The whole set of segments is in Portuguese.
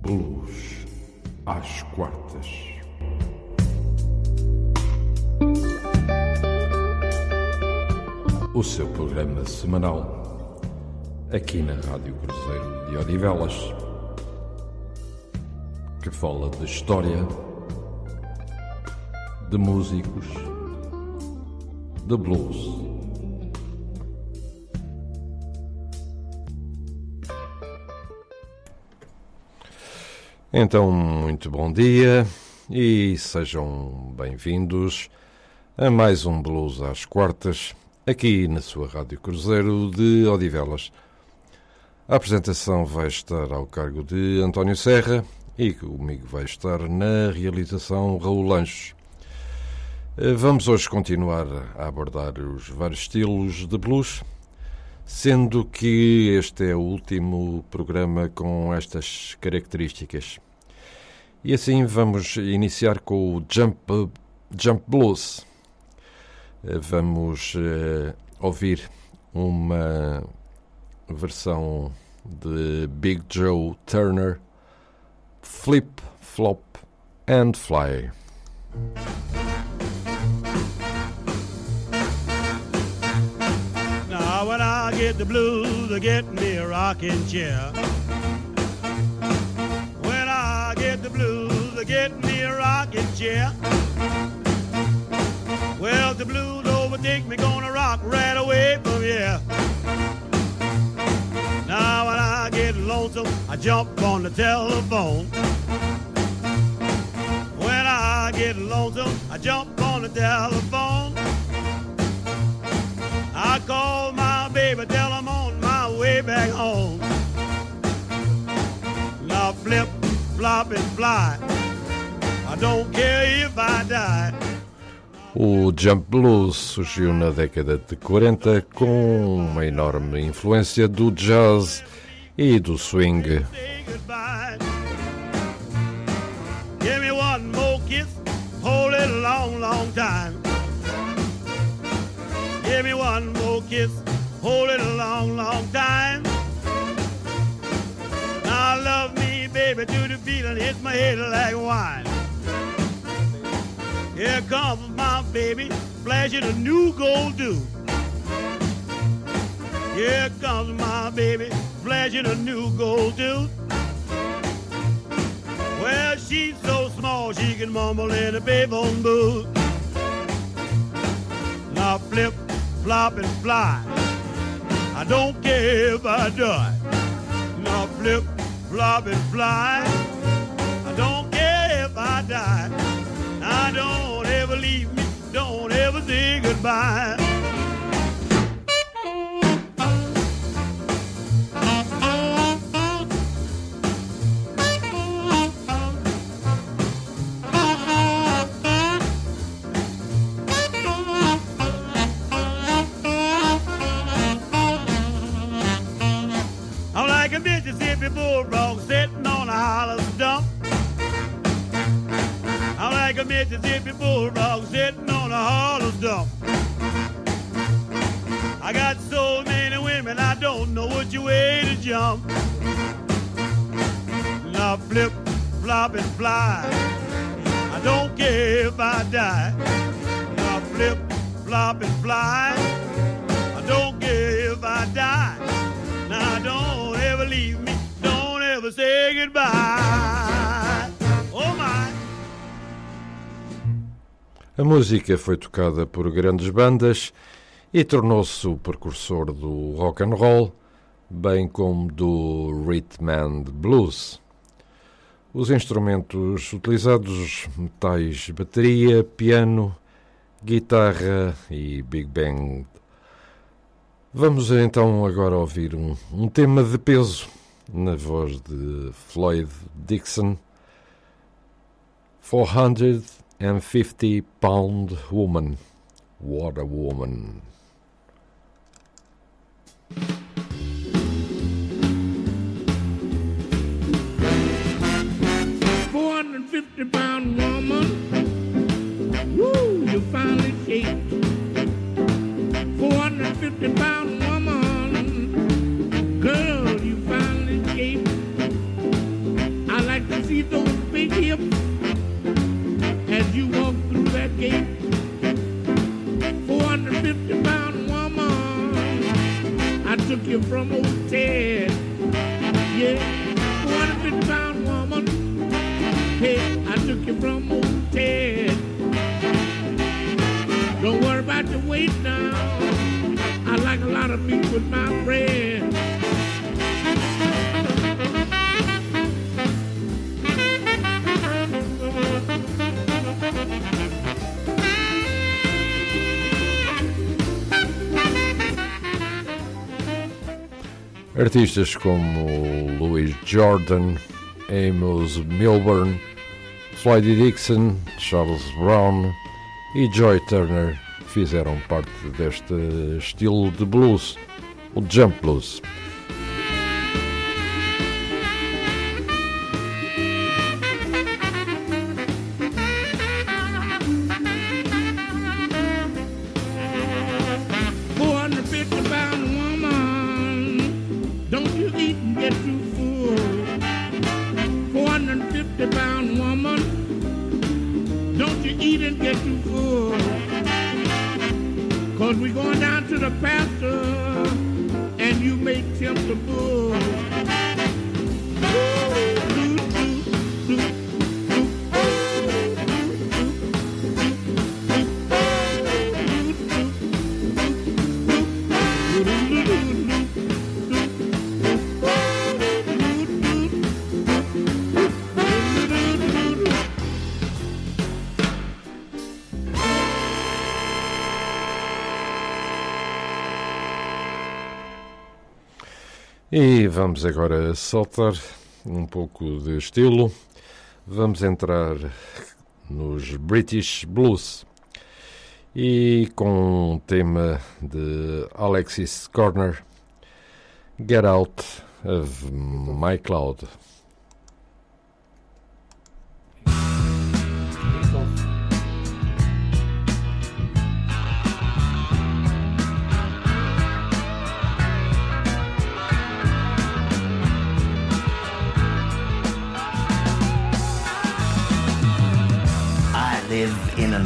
Blues às quartas. O seu programa semanal aqui na Rádio Cruzeiro de Odivelas que fala de história, de músicos, de blues. Então, muito bom dia e sejam bem-vindos a mais um Blues às Quartas, aqui na sua Rádio Cruzeiro de Odivelas. A apresentação vai estar ao cargo de António Serra e comigo vai estar na realização Raul Lanches. Vamos hoje continuar a abordar os vários estilos de blues, sendo que este é o último programa com estas características. E assim vamos iniciar com o Jump, Jump Blues. Vamos uh, ouvir uma versão de Big Joe Turner, Flip, Flop and Fly. Now when I get the blues, I get me a rocking chair. The blues, I get me a rocking chair. Well, the blues overtake me, gonna rock right away from here. Now when I get lonesome, I jump on the telephone. When I get lonesome, I jump on the telephone. I call my baby, tell I'm on my way back home. Now flip, flop and fly. I don't care if I die. O Jump Blues surgiu na década de 40 com uma enorme influência do jazz e do swing. Hold long, long time. Give me one more kiss, hold it a long, long time. Now love me, baby, do the feeling hit my head like wine. Here comes my baby, flashing a new gold do. Here comes my baby, flashing a new gold tooth. Well, she's so small she can mumble in a payphone booth. Now flip, flop, and fly. I don't care if I die. Now flip, flop, and fly. I don't care if I die. I don't ever leave me. Don't ever say goodbye. Mississippi bulldog sitting on a hollow stump. I'm like a Mississippi bulldog sitting on a hollow stump. I got so many women, I don't know which way to jump. Now flip, flop, and fly. I don't care if I die. Now flip, flop, and fly. I don't care if I die. Now I don't ever leave me. Don't ever say goodbye. Oh my. A música foi tocada por grandes bandas e tornou-se o precursor do rock and roll, bem como do rhythm and blues. Os instrumentos utilizados, metais, bateria, piano, guitarra e big band. Vamos então agora ouvir um, um tema de peso na voz de Floyd Dixon, 450 Pound Woman. A woman. Four hundred fifty pound woman. Woo, you finally shaped. Four hundred fifty pound 450 pound woman, I took you from old Ted. Yeah, 450 pound woman, hey, I took you from old Ted. Don't worry about the weight now. I like a lot of meat with my bread. Artistas como Louis Jordan, Amos Milburn, Floyd Dixon, Charles Brown e Joy Turner fizeram parte deste estilo de blues, o jump blues. Vamos agora soltar um pouco de estilo. Vamos entrar nos British Blues e com um tema de Alexis Corner, Get Out of My Cloud.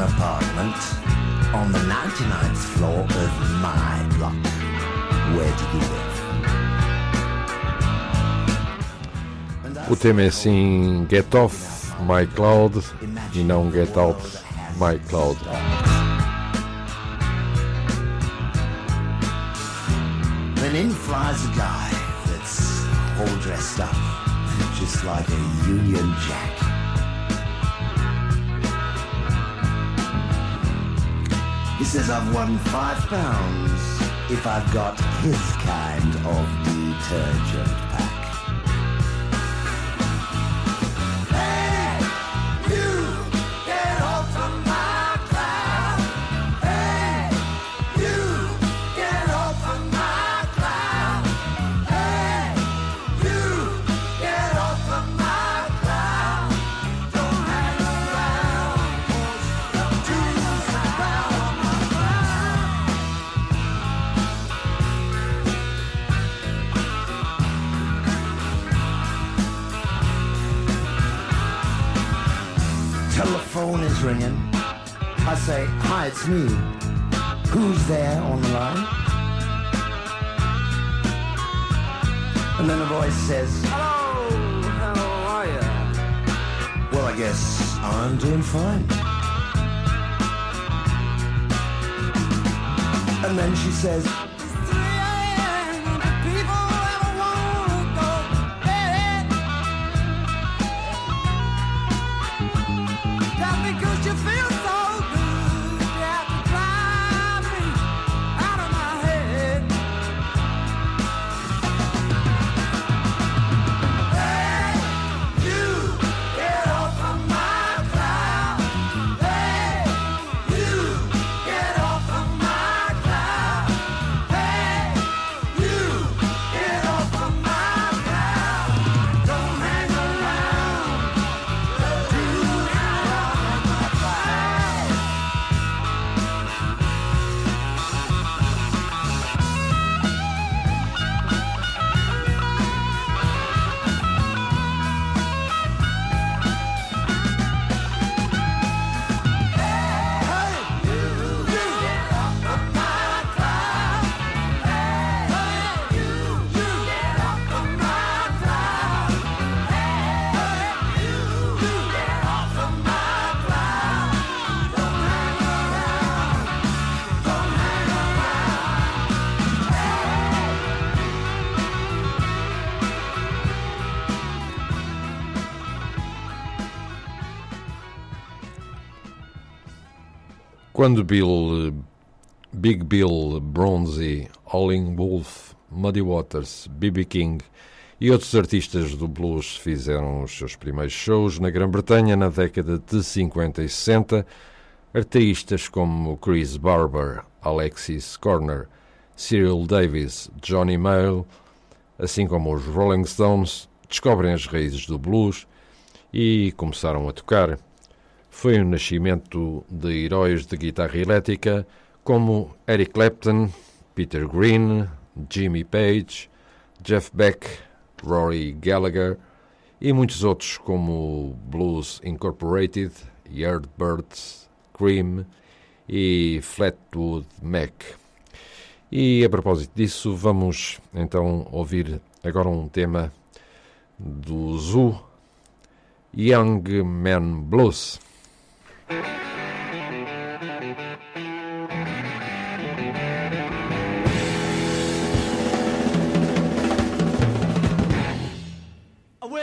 Apartment on the 99th floor of my block. Where do you live? O tema é assim Get Off My Cloud e não Get Out My Cloud. Then in flies a guy that's all dressed up, just like a Union Jack. He says I've won five pounds if I've got his kind of detergent pack. Ringing. I say, hi, it's me. Who's there on the line? And then a voice says, Hello, how are you? Well, I guess I'm doing fine. And then she says, Quando Bill, Big Bill, Bronzy, Howling Wolf, Muddy Waters, B.B. King e outros artistas do blues fizeram os seus primeiros shows na Grã-Bretanha na década de 50 e 60, artistas como Chris Barber, Alexis Corner, Cyril Davis, Johnny Mayall, assim como os Rolling Stones, descobrem as raízes do blues e começaram a tocar. Foi o nascimento de heróis de guitarra elétrica como Eric Clapton, Peter Green, Jimmy Page, Jeff Beck, Rory Gallagher e muitos outros como Blues Incorporated, Yardbirds, Cream e Flatwood Mac. E a propósito disso, vamos então ouvir agora um tema do Zoo Young Man Blues. Well,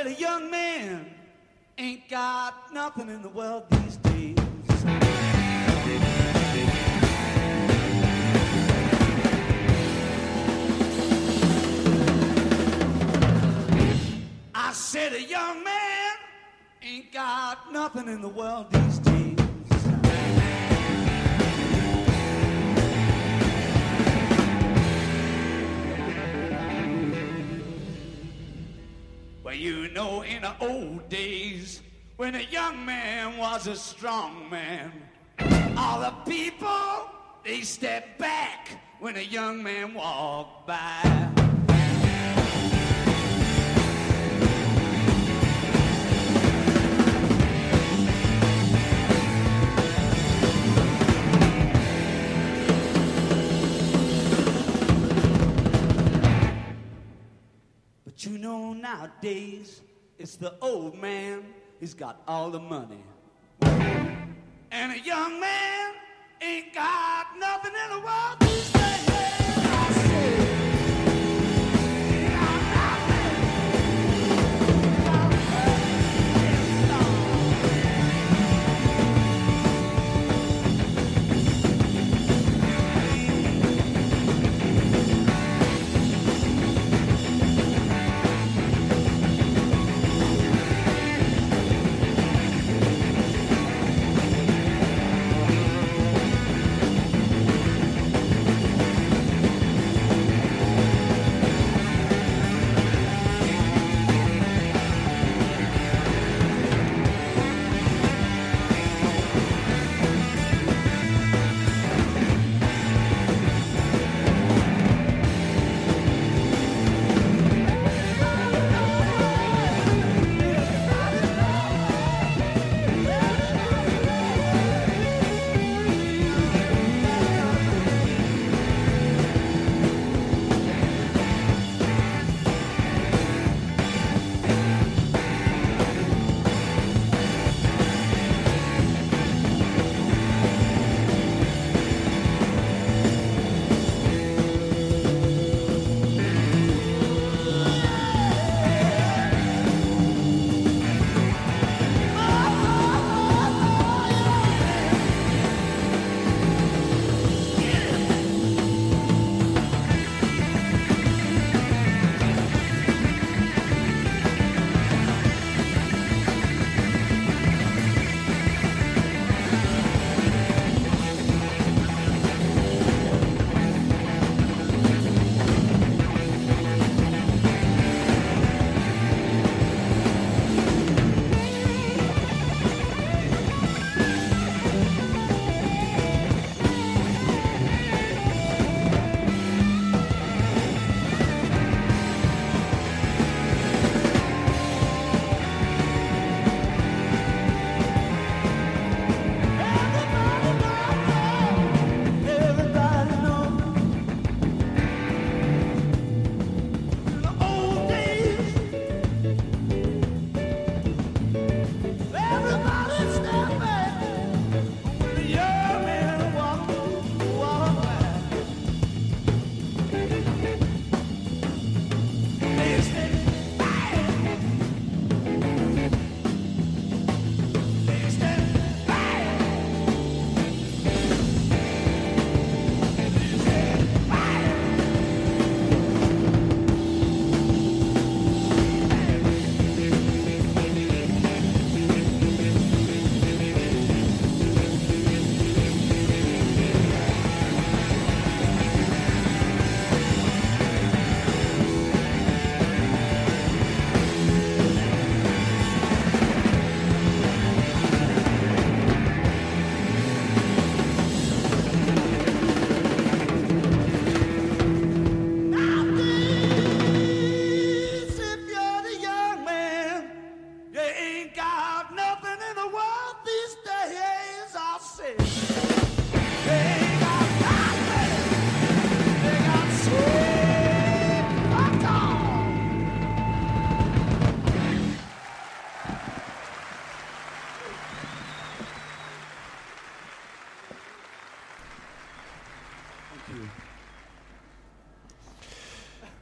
a young man ain't got nothing in the world these days. I said a young man ain't got nothing in the world You know, in the old days, when a young man was a strong man, all the people, they stepped back when a young man walked by. Nowadays it's the old man he's got all the money. And a young man ain't got nothing in the world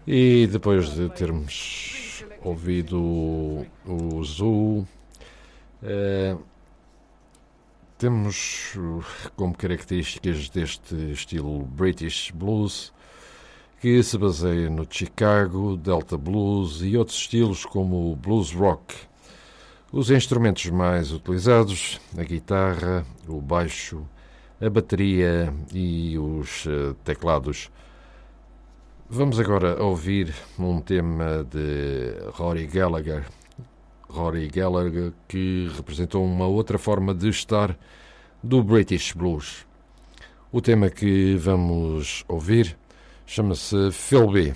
E depois de termos ouvido o Zoo, eh, temos eh, como características deste estilo British Blues que se baseia no Chicago, Delta Blues e outros estilos como o blues rock. Os instrumentos mais utilizados, a guitarra, o baixo, a bateria e os eh, teclados. Vamos agora ouvir um tema de Rory Gallagher. Rory Gallagher que representou uma outra forma de estar do British Blues. O tema que vamos ouvir chama-se Philby.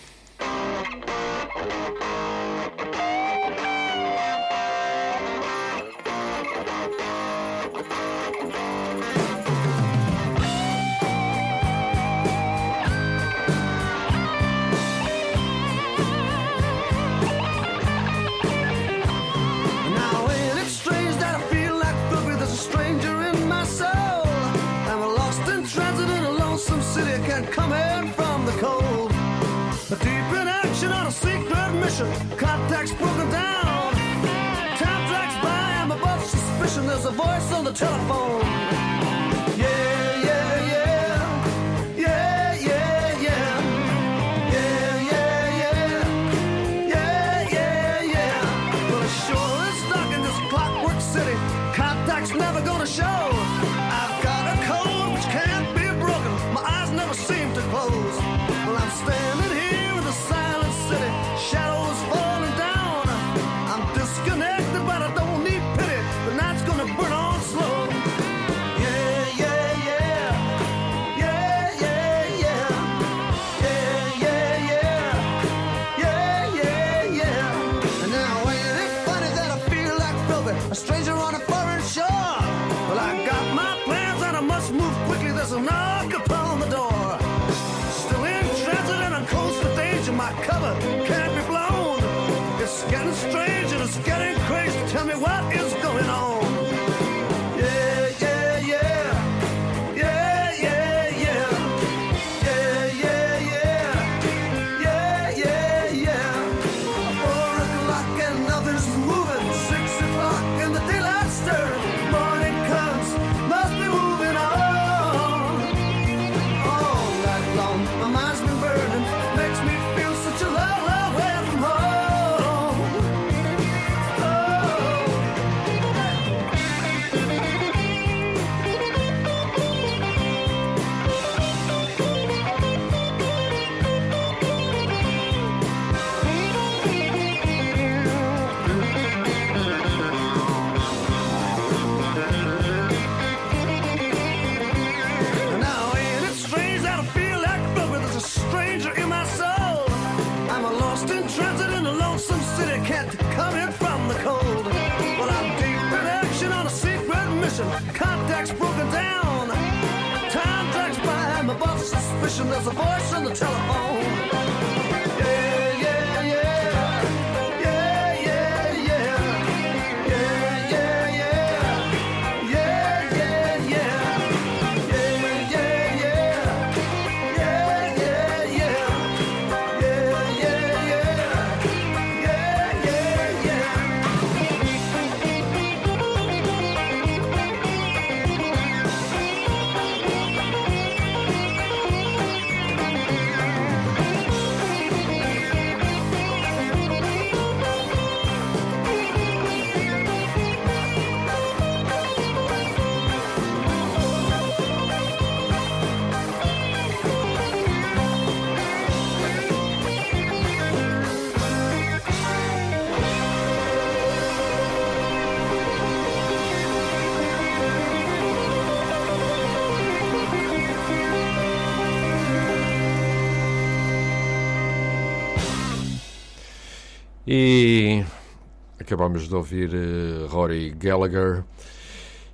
Acabámos de ouvir eh, Rory Gallagher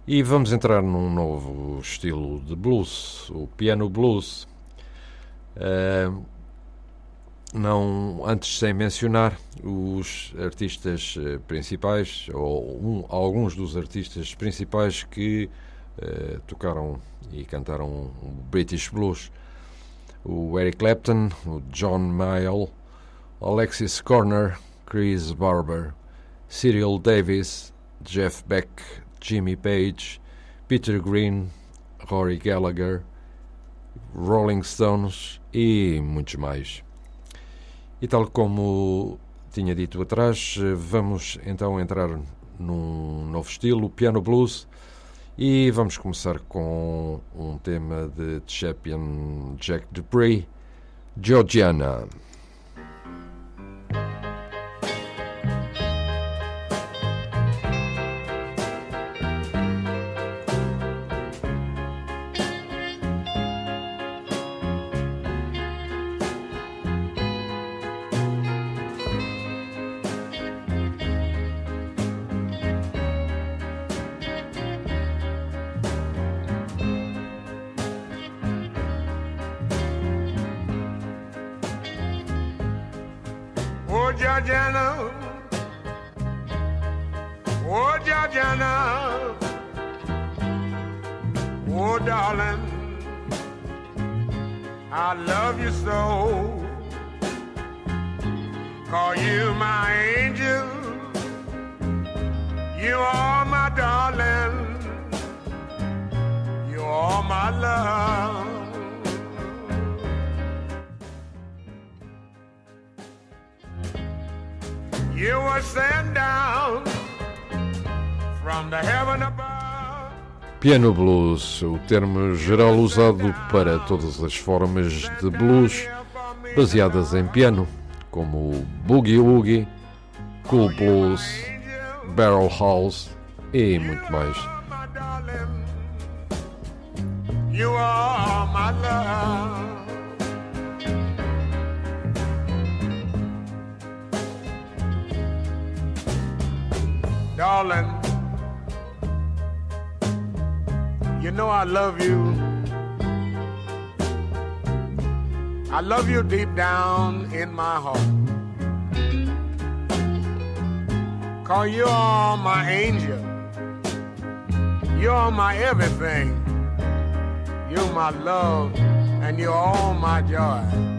e vamos entrar num novo estilo de blues, o piano blues. Uh, não antes sem mencionar os artistas eh, principais ou um, alguns dos artistas principais que uh, tocaram e cantaram o British Blues o Eric Clapton, o John Mayall Alexis Corner, Chris Barber Cyril Davis, Jeff Beck, Jimmy Page, Peter Green, Rory Gallagher, Rolling Stones e muitos mais. E tal como tinha dito atrás, vamos então entrar num novo estilo, piano blues, e vamos começar com um tema de Champion Jack Dupree, Georgiana. Georgiana. Oh, Georgiana. Oh, darling. I love you so. Call you my angel. You are my darling. You are my love. You were sent down from the heaven above. Piano blues, o termo geral usado para todas as formas de blues baseadas em piano, como boogie woogie, cool blues, barrel house e muito mais. You are my love. Darling, you know I love you. I love you deep down in my heart. Cause you are my angel. You're my everything. You're my love and you're all my joy.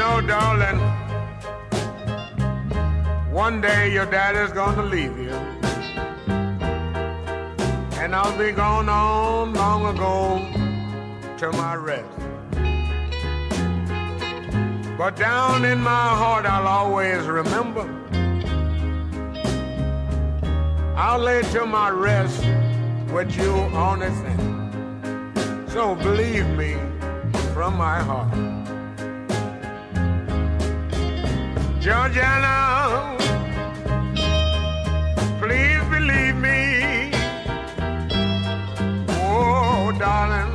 Know, darling, one day your daddy's gonna leave you. And I'll be gone on long ago to my rest. But down in my heart, I'll always remember. I'll lay to my rest with you on its end. So believe me from my heart. Georgiana, please believe me. Oh, darling,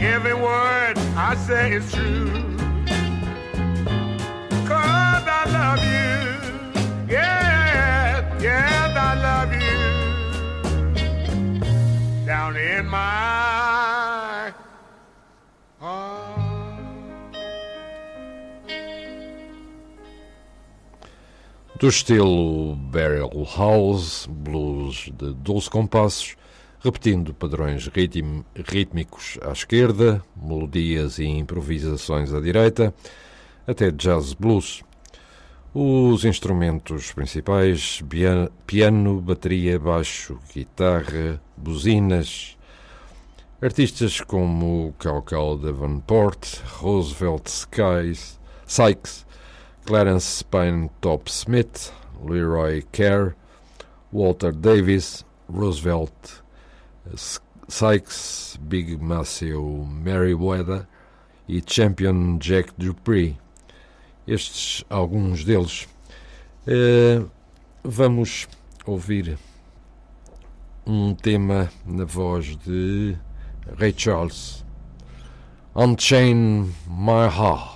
every word I say is true. Cause I love you. Yes, yes, I love you. Down in my Do estilo Barrel House, blues de 12 compassos, repetindo padrões rítmicos à esquerda, melodias e improvisações à direita, até jazz blues. Os instrumentos principais: piano, bateria, baixo, guitarra, buzinas. Artistas como Caucal Davenport, Roosevelt Skies, Sykes, Clarence Pine Top Smith, Leroy Kerr, Walter Davis, Roosevelt Sykes, Big Maceo Merriweather e Champion Jack Dupree. Estes alguns deles. Eh, vamos ouvir um tema na voz de Ray Charles. Unchain My Heart.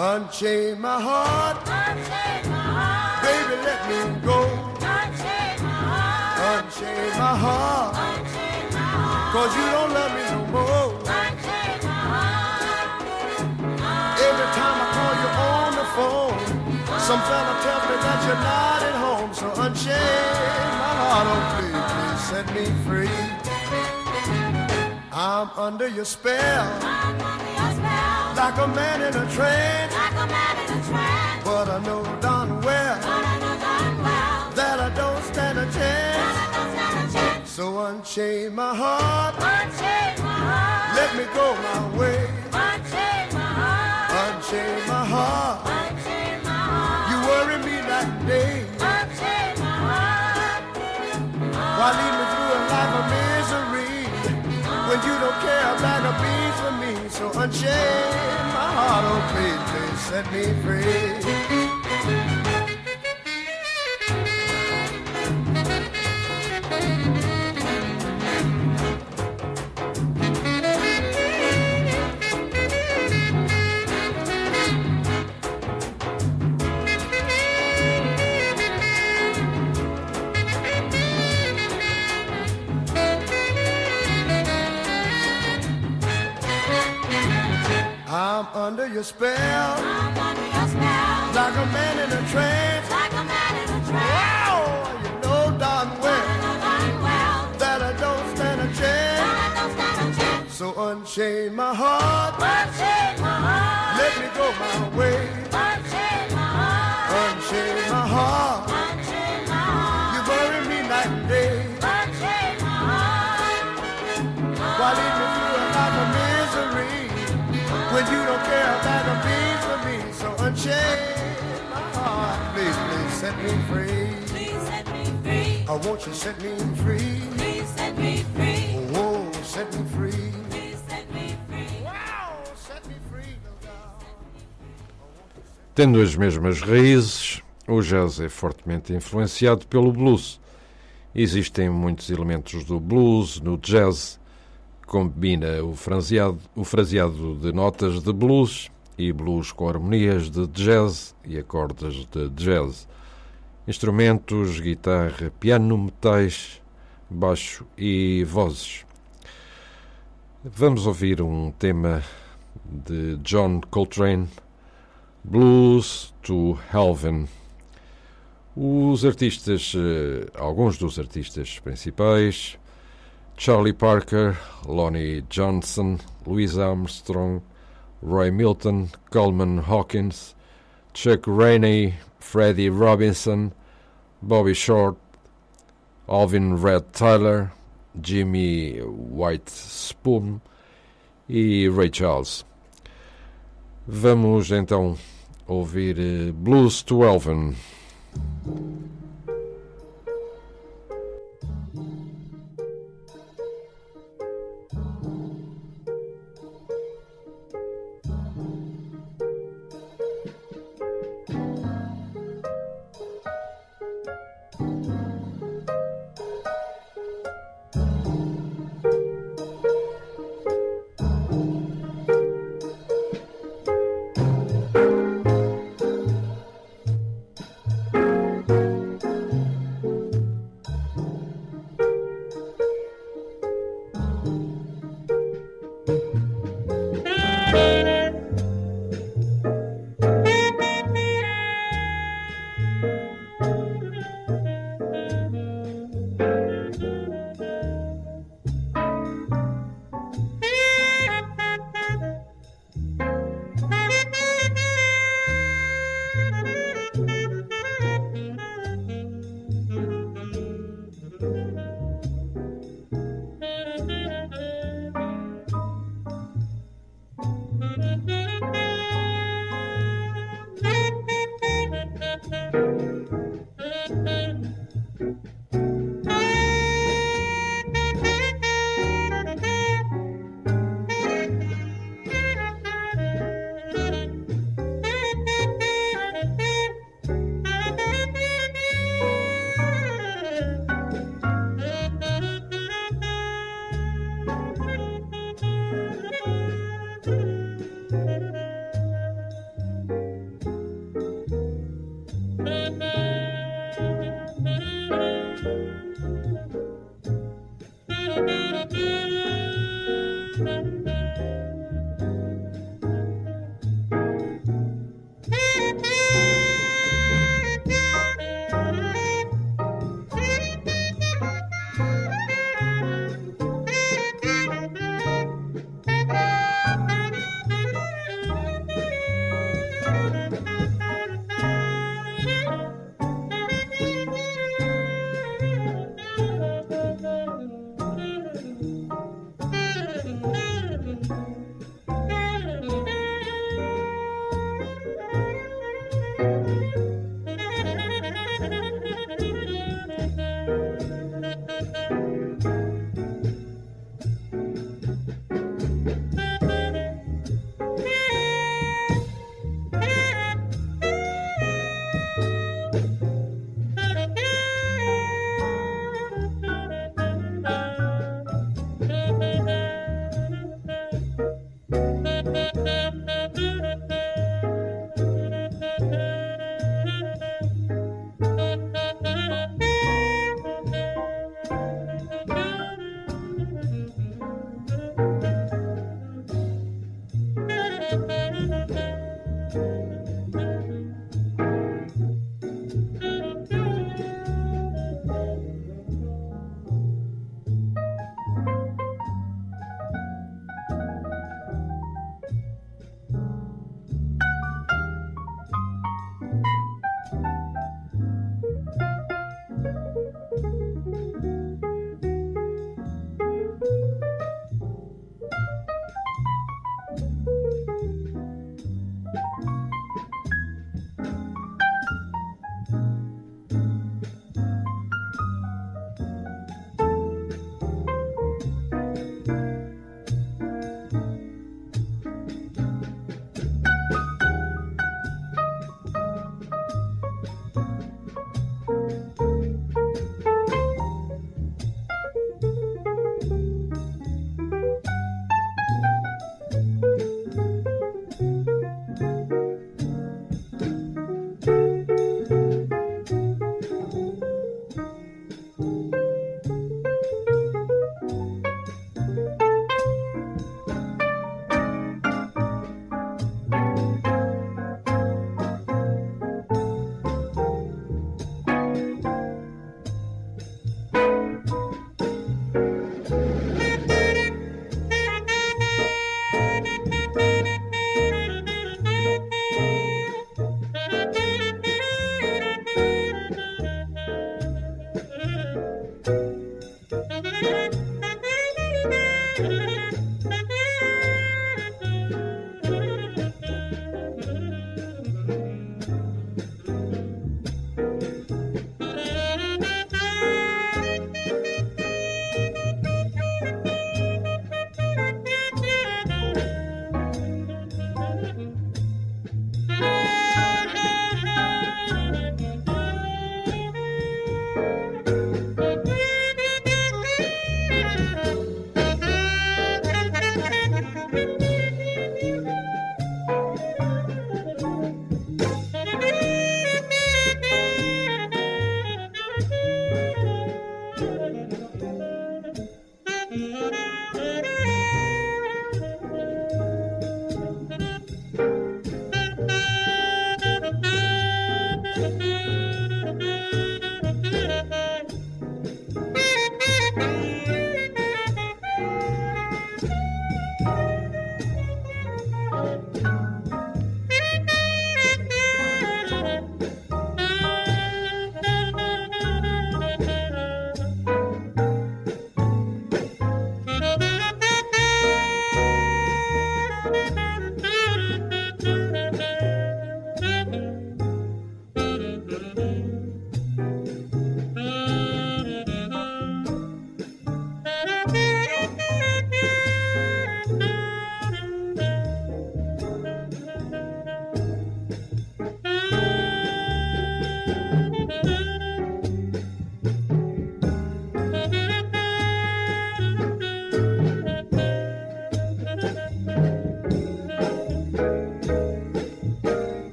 Unchain my heart, baby, let me go. Unchain my heart, unchain my cause you don't love me no more. Every time I call you on the phone, some fella tells me that you're not at home, so unchain my heart, oh please, please set me free. I'm under your spell, like a man in a trance. Like a man in a trance. But I know darn well. But I know darn well. That I don't stand a chance. That I don't stand a chance. So unchain my heart. Unchain my heart. Let me go my way. Unchain my heart. Unchain my heart. Unchain my heart. You worry me that day. Unchain my heart. Why While me don't care a bag of beans for me? So unchain my heart, oh please, please set me free. I'm under your spell, like a man in a trance. like a man in a Wow, you know darn well that I don't stand a chance. So unchain my heart, let me go my way. Unchain my heart, please, please set me free. Oh, won't you set me free? Oh, set me free. Wow, set me free. Tendo as mesmas raízes, o jazz é fortemente influenciado pelo blues. Existem muitos elementos do blues no jazz. Combina o fraseado, o fraseado de notas de blues e blues com harmonias de jazz e acordes de jazz. Instrumentos, guitarra, piano, metais, baixo e vozes. Vamos ouvir um tema de John Coltrane, Blues to Heaven. Os artistas, eh, alguns dos artistas principais, Charlie Parker, Lonnie Johnson, Louis Armstrong, Roy Milton, Coleman Hawkins, Chuck Rainey, Freddie Robinson, Bobby Short, Alvin Red Tyler, Jimmy White Spoon e Ray Charles. Vamos então ouvir eh, Blues to Elvin.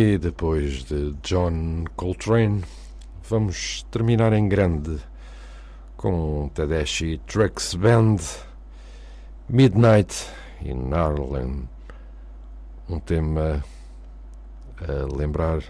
E depois de John Coltrane, vamos terminar em grande com Tedeschi Trucks Band, Midnight in Harlem. Um tema a lembrar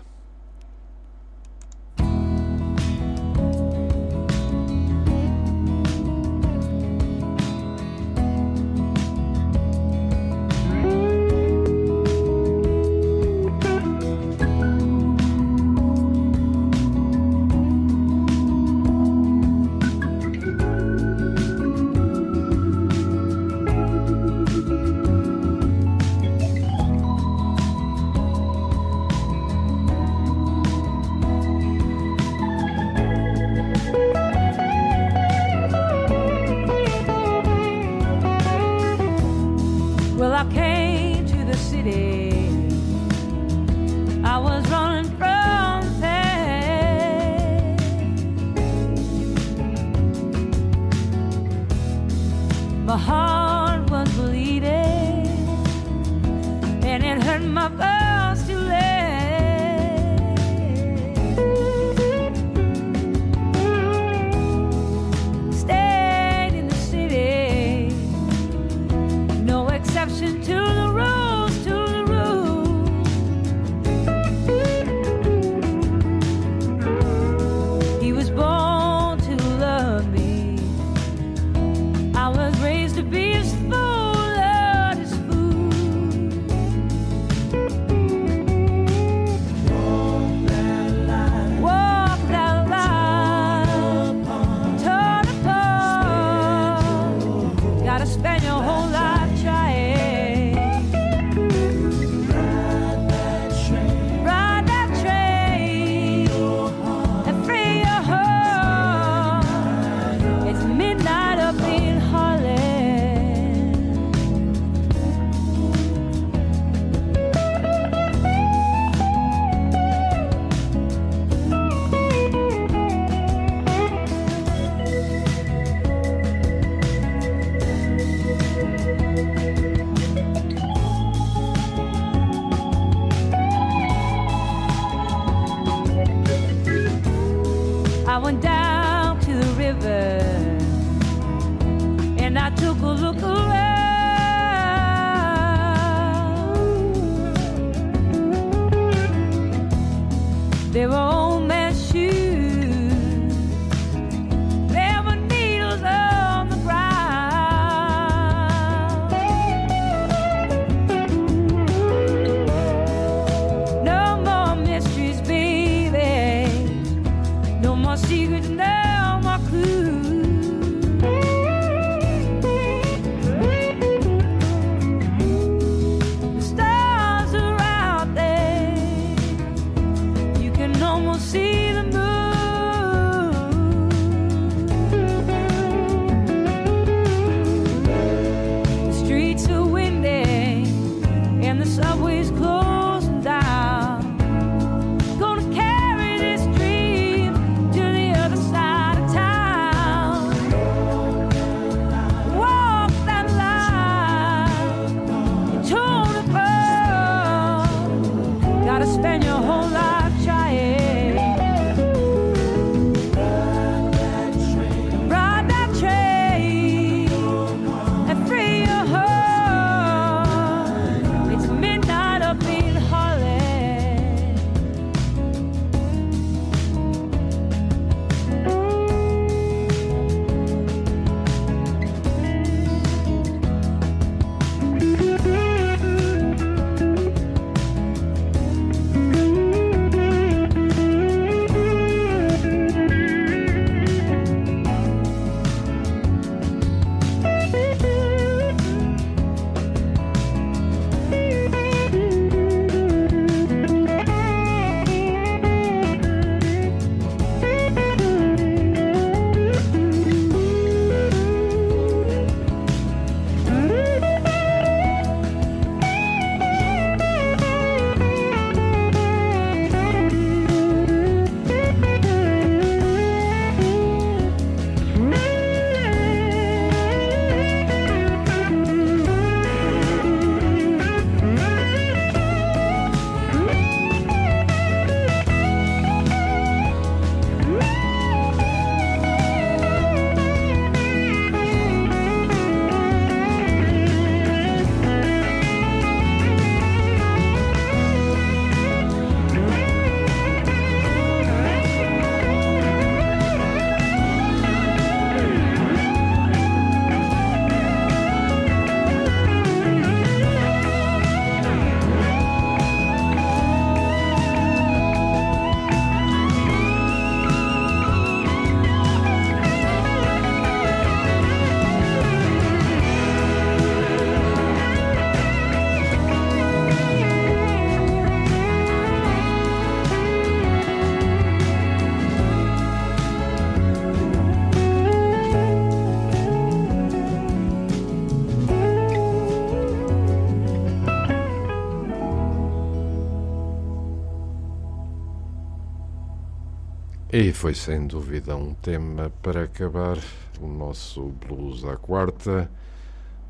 E foi sem dúvida um tema para acabar o nosso blues à quarta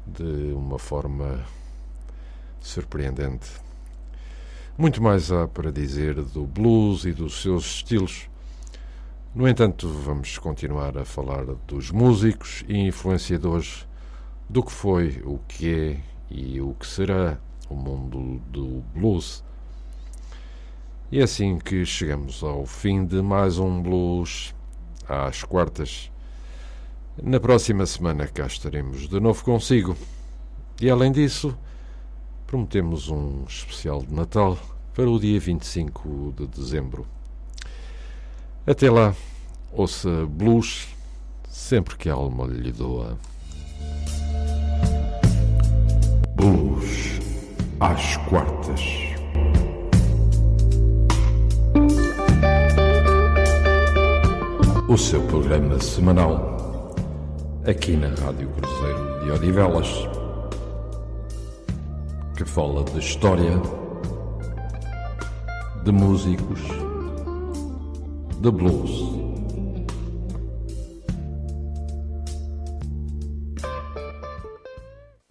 de uma forma surpreendente. Muito mais há para dizer do blues e dos seus estilos. No entanto, vamos continuar a falar dos músicos e influenciadores do que foi, o que é e o que será o mundo do blues e é assim que chegamos ao fim de mais um Blues às quartas. Na próxima semana cá estaremos de novo consigo. E além disso, prometemos um especial de Natal para o dia 25 de dezembro. Até lá, ouça blues sempre que a alma lhe doa. Blues às quartas. O seu programa semanal aqui na Rádio Cruzeiro de Odivelas, que fala de história, de músicos, de blues